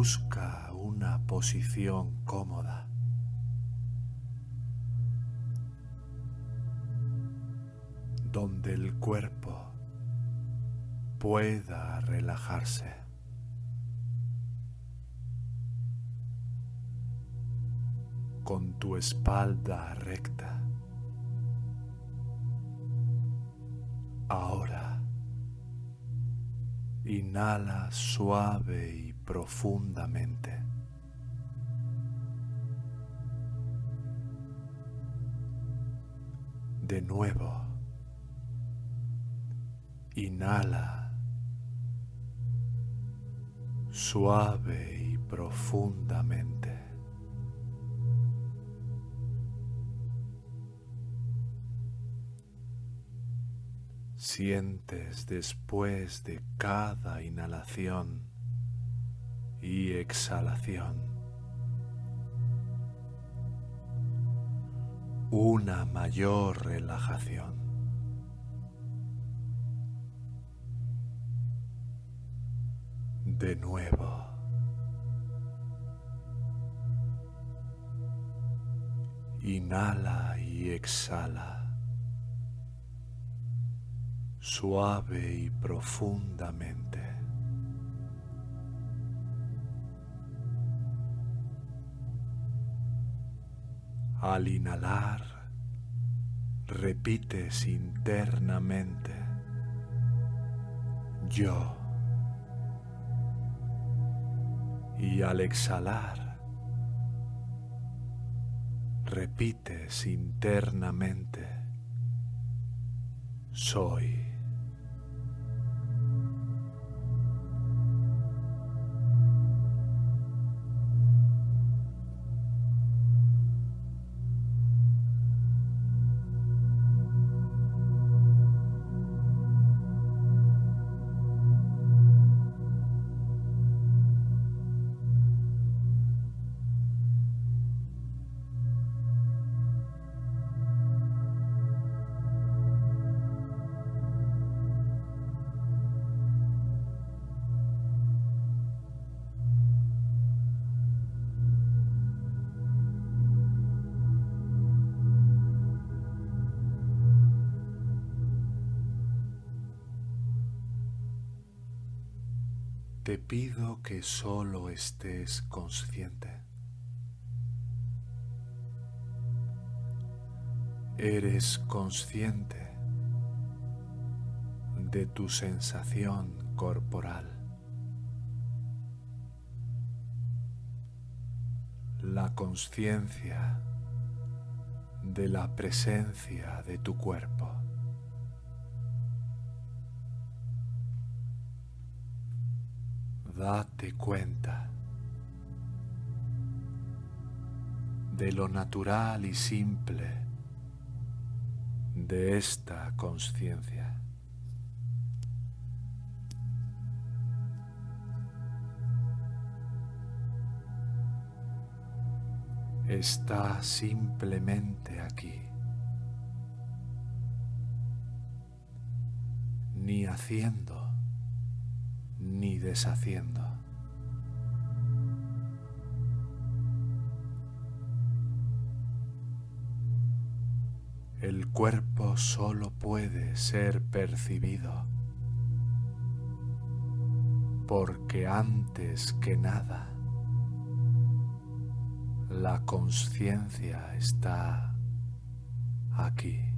Busca una posición cómoda. donde el cuerpo pueda relajarse. Con tu espalda recta. Inhala suave y profundamente. De nuevo, inhala suave y profundamente. Sientes después de cada inhalación y exhalación una mayor relajación. De nuevo. Inhala y exhala suave y profundamente. Al inhalar, repites internamente, yo. Y al exhalar, repites internamente, soy. Te pido que solo estés consciente. Eres consciente de tu sensación corporal. La conciencia de la presencia de tu cuerpo. Date cuenta de lo natural y simple de esta conciencia. Está simplemente aquí, ni haciendo ni deshaciendo. El cuerpo solo puede ser percibido porque antes que nada la conciencia está aquí.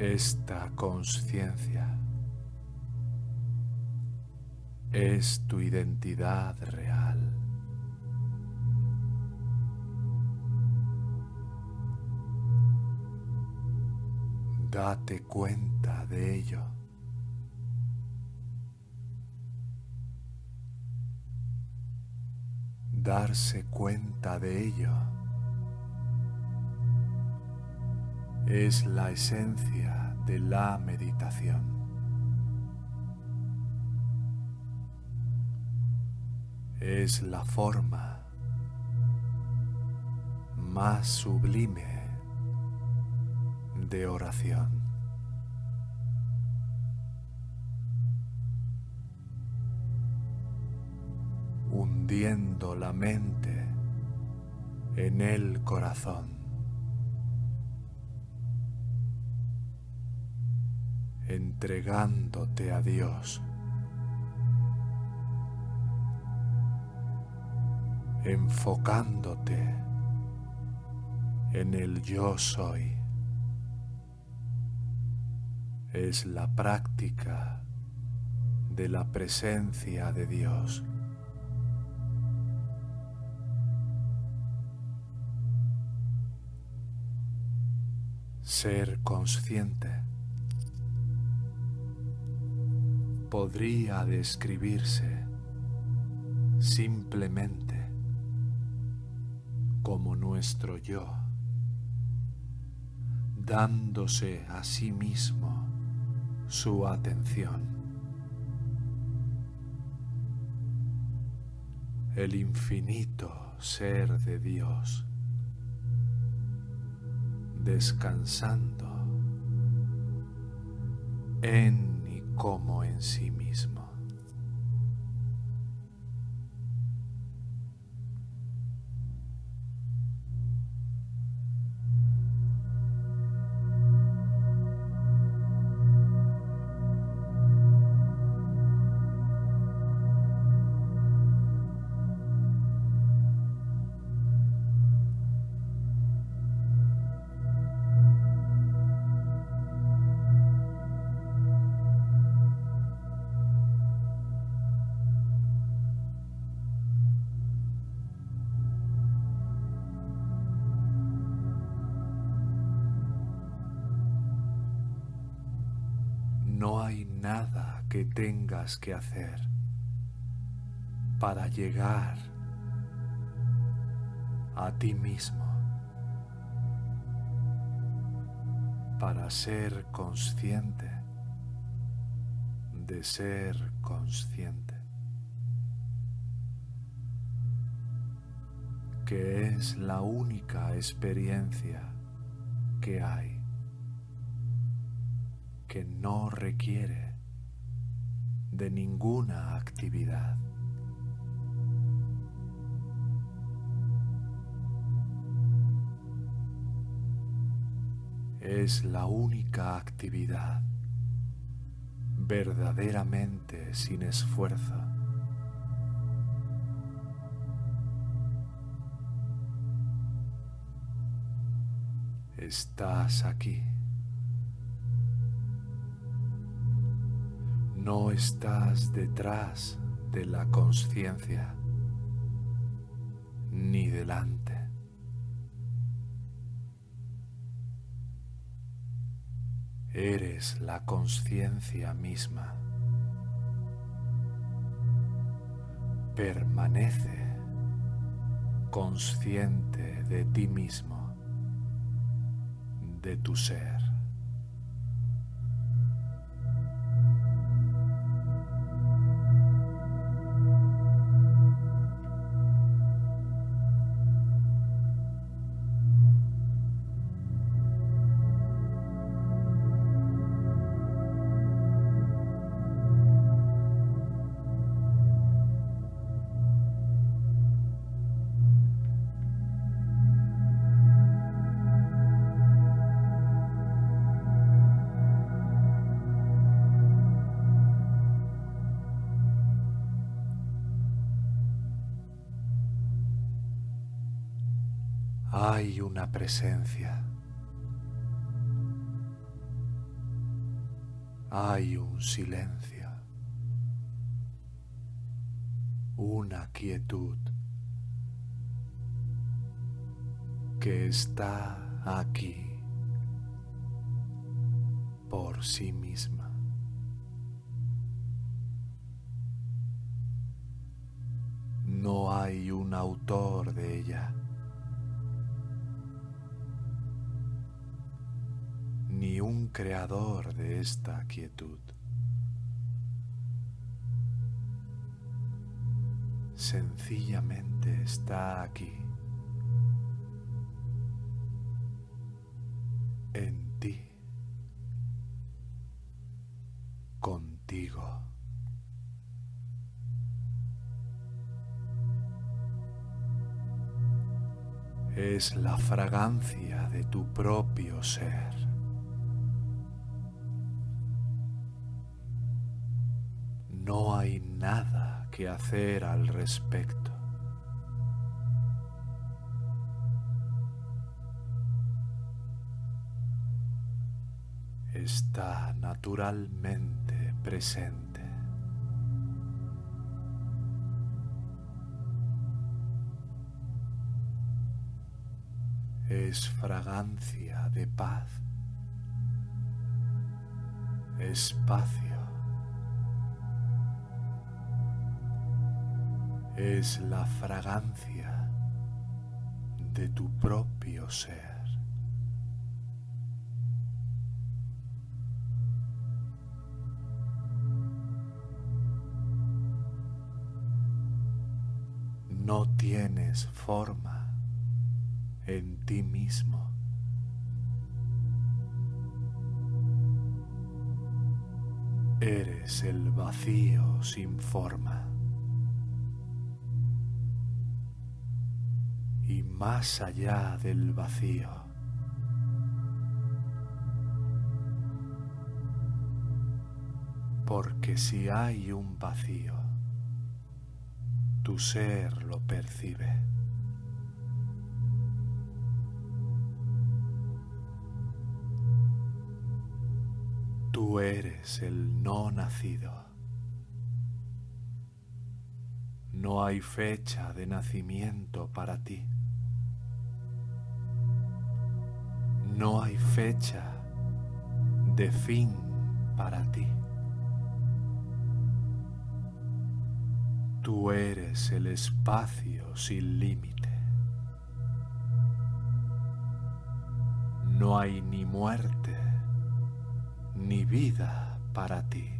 Esta conciencia es tu identidad real. Date cuenta de ello. Darse cuenta de ello es la esencia de la meditación. Es la forma más sublime de oración. Hundiendo la mente en el corazón. Entregándote a Dios. enfocándote en el yo soy. Es la práctica de la presencia de Dios. Ser consciente podría describirse simplemente como nuestro yo, dándose a sí mismo su atención. El infinito ser de Dios, descansando en como en sí mismo. Tengas que hacer para llegar a ti mismo, para ser consciente de ser consciente, que es la única experiencia que hay que no requiere de ninguna actividad. Es la única actividad verdaderamente sin esfuerzo. Estás aquí. No estás detrás de la conciencia ni delante. Eres la conciencia misma. Permanece consciente de ti mismo, de tu ser. Hay una presencia. Hay un silencio, una quietud que está aquí por sí misma. No hay un autor de ella. creador de esta quietud. Sencillamente está aquí, en ti, contigo. Es la fragancia de tu propio ser. Que hacer al respecto. Está naturalmente presente. es fragancia de paz, espacio, es la fragancia de tu propio ser. No tienes forma en ti mismo. Eres el vacío sin forma. Más allá del vacío. Porque si hay un vacío, tu ser lo percibe. Tú eres el no nacido. No hay fecha de nacimiento para ti. No hay fecha de fin para ti. Tú eres el espacio sin límite. No hay ni muerte ni vida para ti.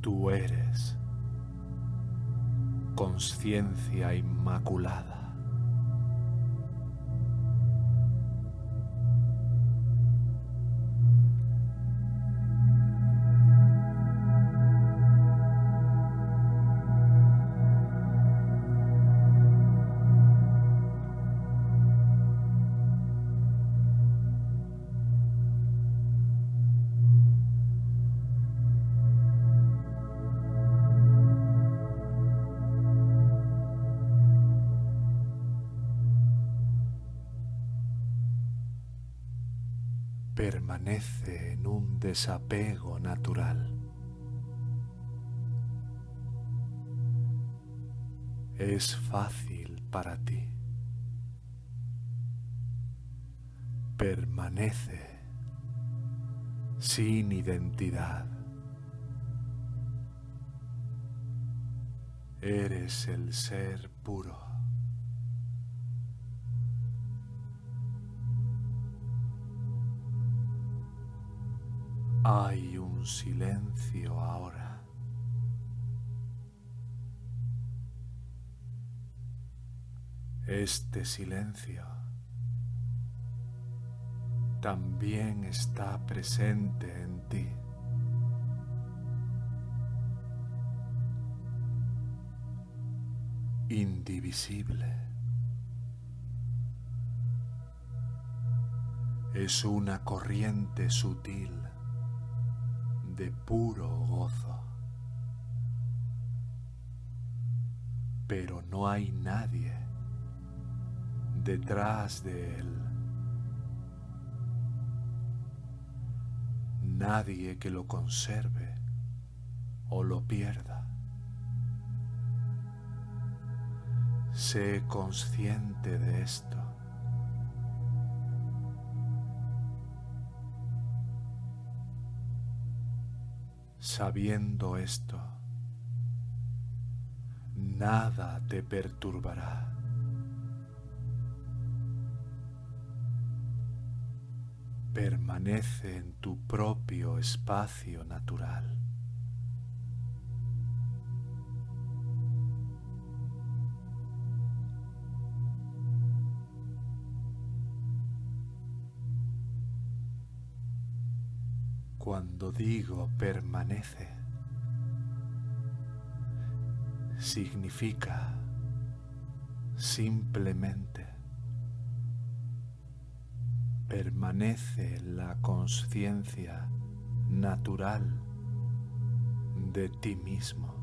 Tú eres conciencia inmaculada. Permanece en un desapego natural. Es fácil para ti. Permanece sin identidad. Eres el ser puro. Hay un silencio ahora. Este silencio también está presente en ti. Indivisible. Es una corriente sutil de puro gozo. Pero no hay nadie detrás de él. Nadie que lo conserve o lo pierda. Sé consciente de esto. Sabiendo esto, nada te perturbará. Permanece en tu propio espacio natural. Cuando digo permanece, significa simplemente permanece la conciencia natural de ti mismo.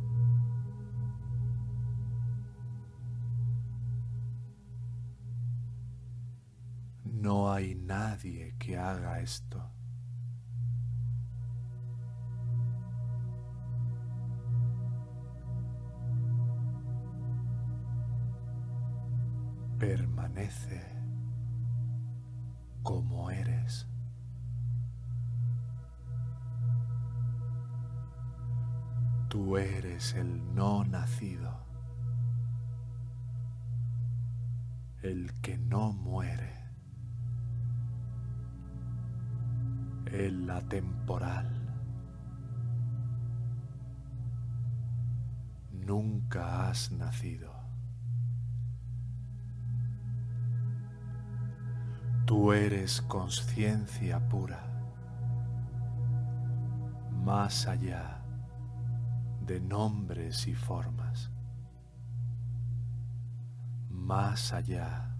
No hay nadie que haga esto. Permanece como eres. Tú eres el no nacido, el que no muere. el atemporal. Nunca has nacido. Tú eres conciencia pura, más allá de nombres y formas, más allá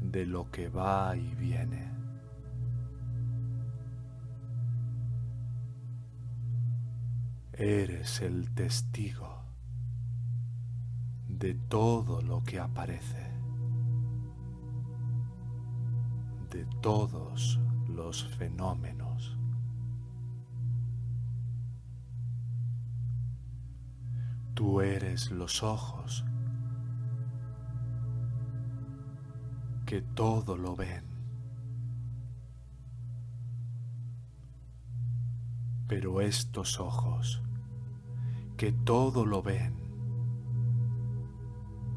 de lo que va y viene. Eres el testigo de todo lo que aparece, de todos los fenómenos. Tú eres los ojos que todo lo ven. Pero estos ojos que todo lo ven,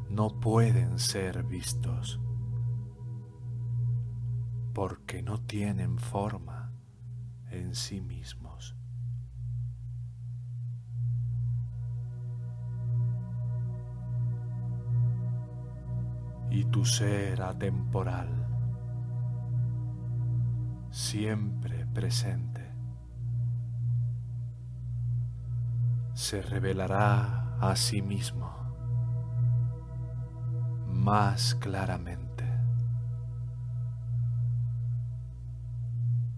no pueden ser vistos porque no tienen forma en sí mismos. Y tu ser atemporal, siempre presente, se revelará a sí mismo más claramente.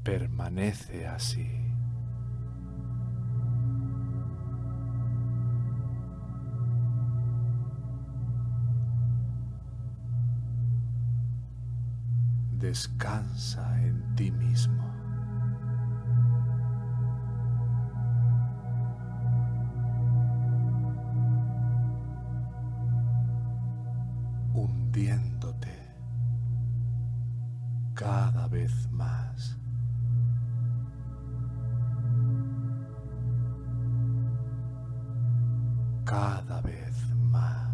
Permanece así. Descansa en ti mismo. cada vez más.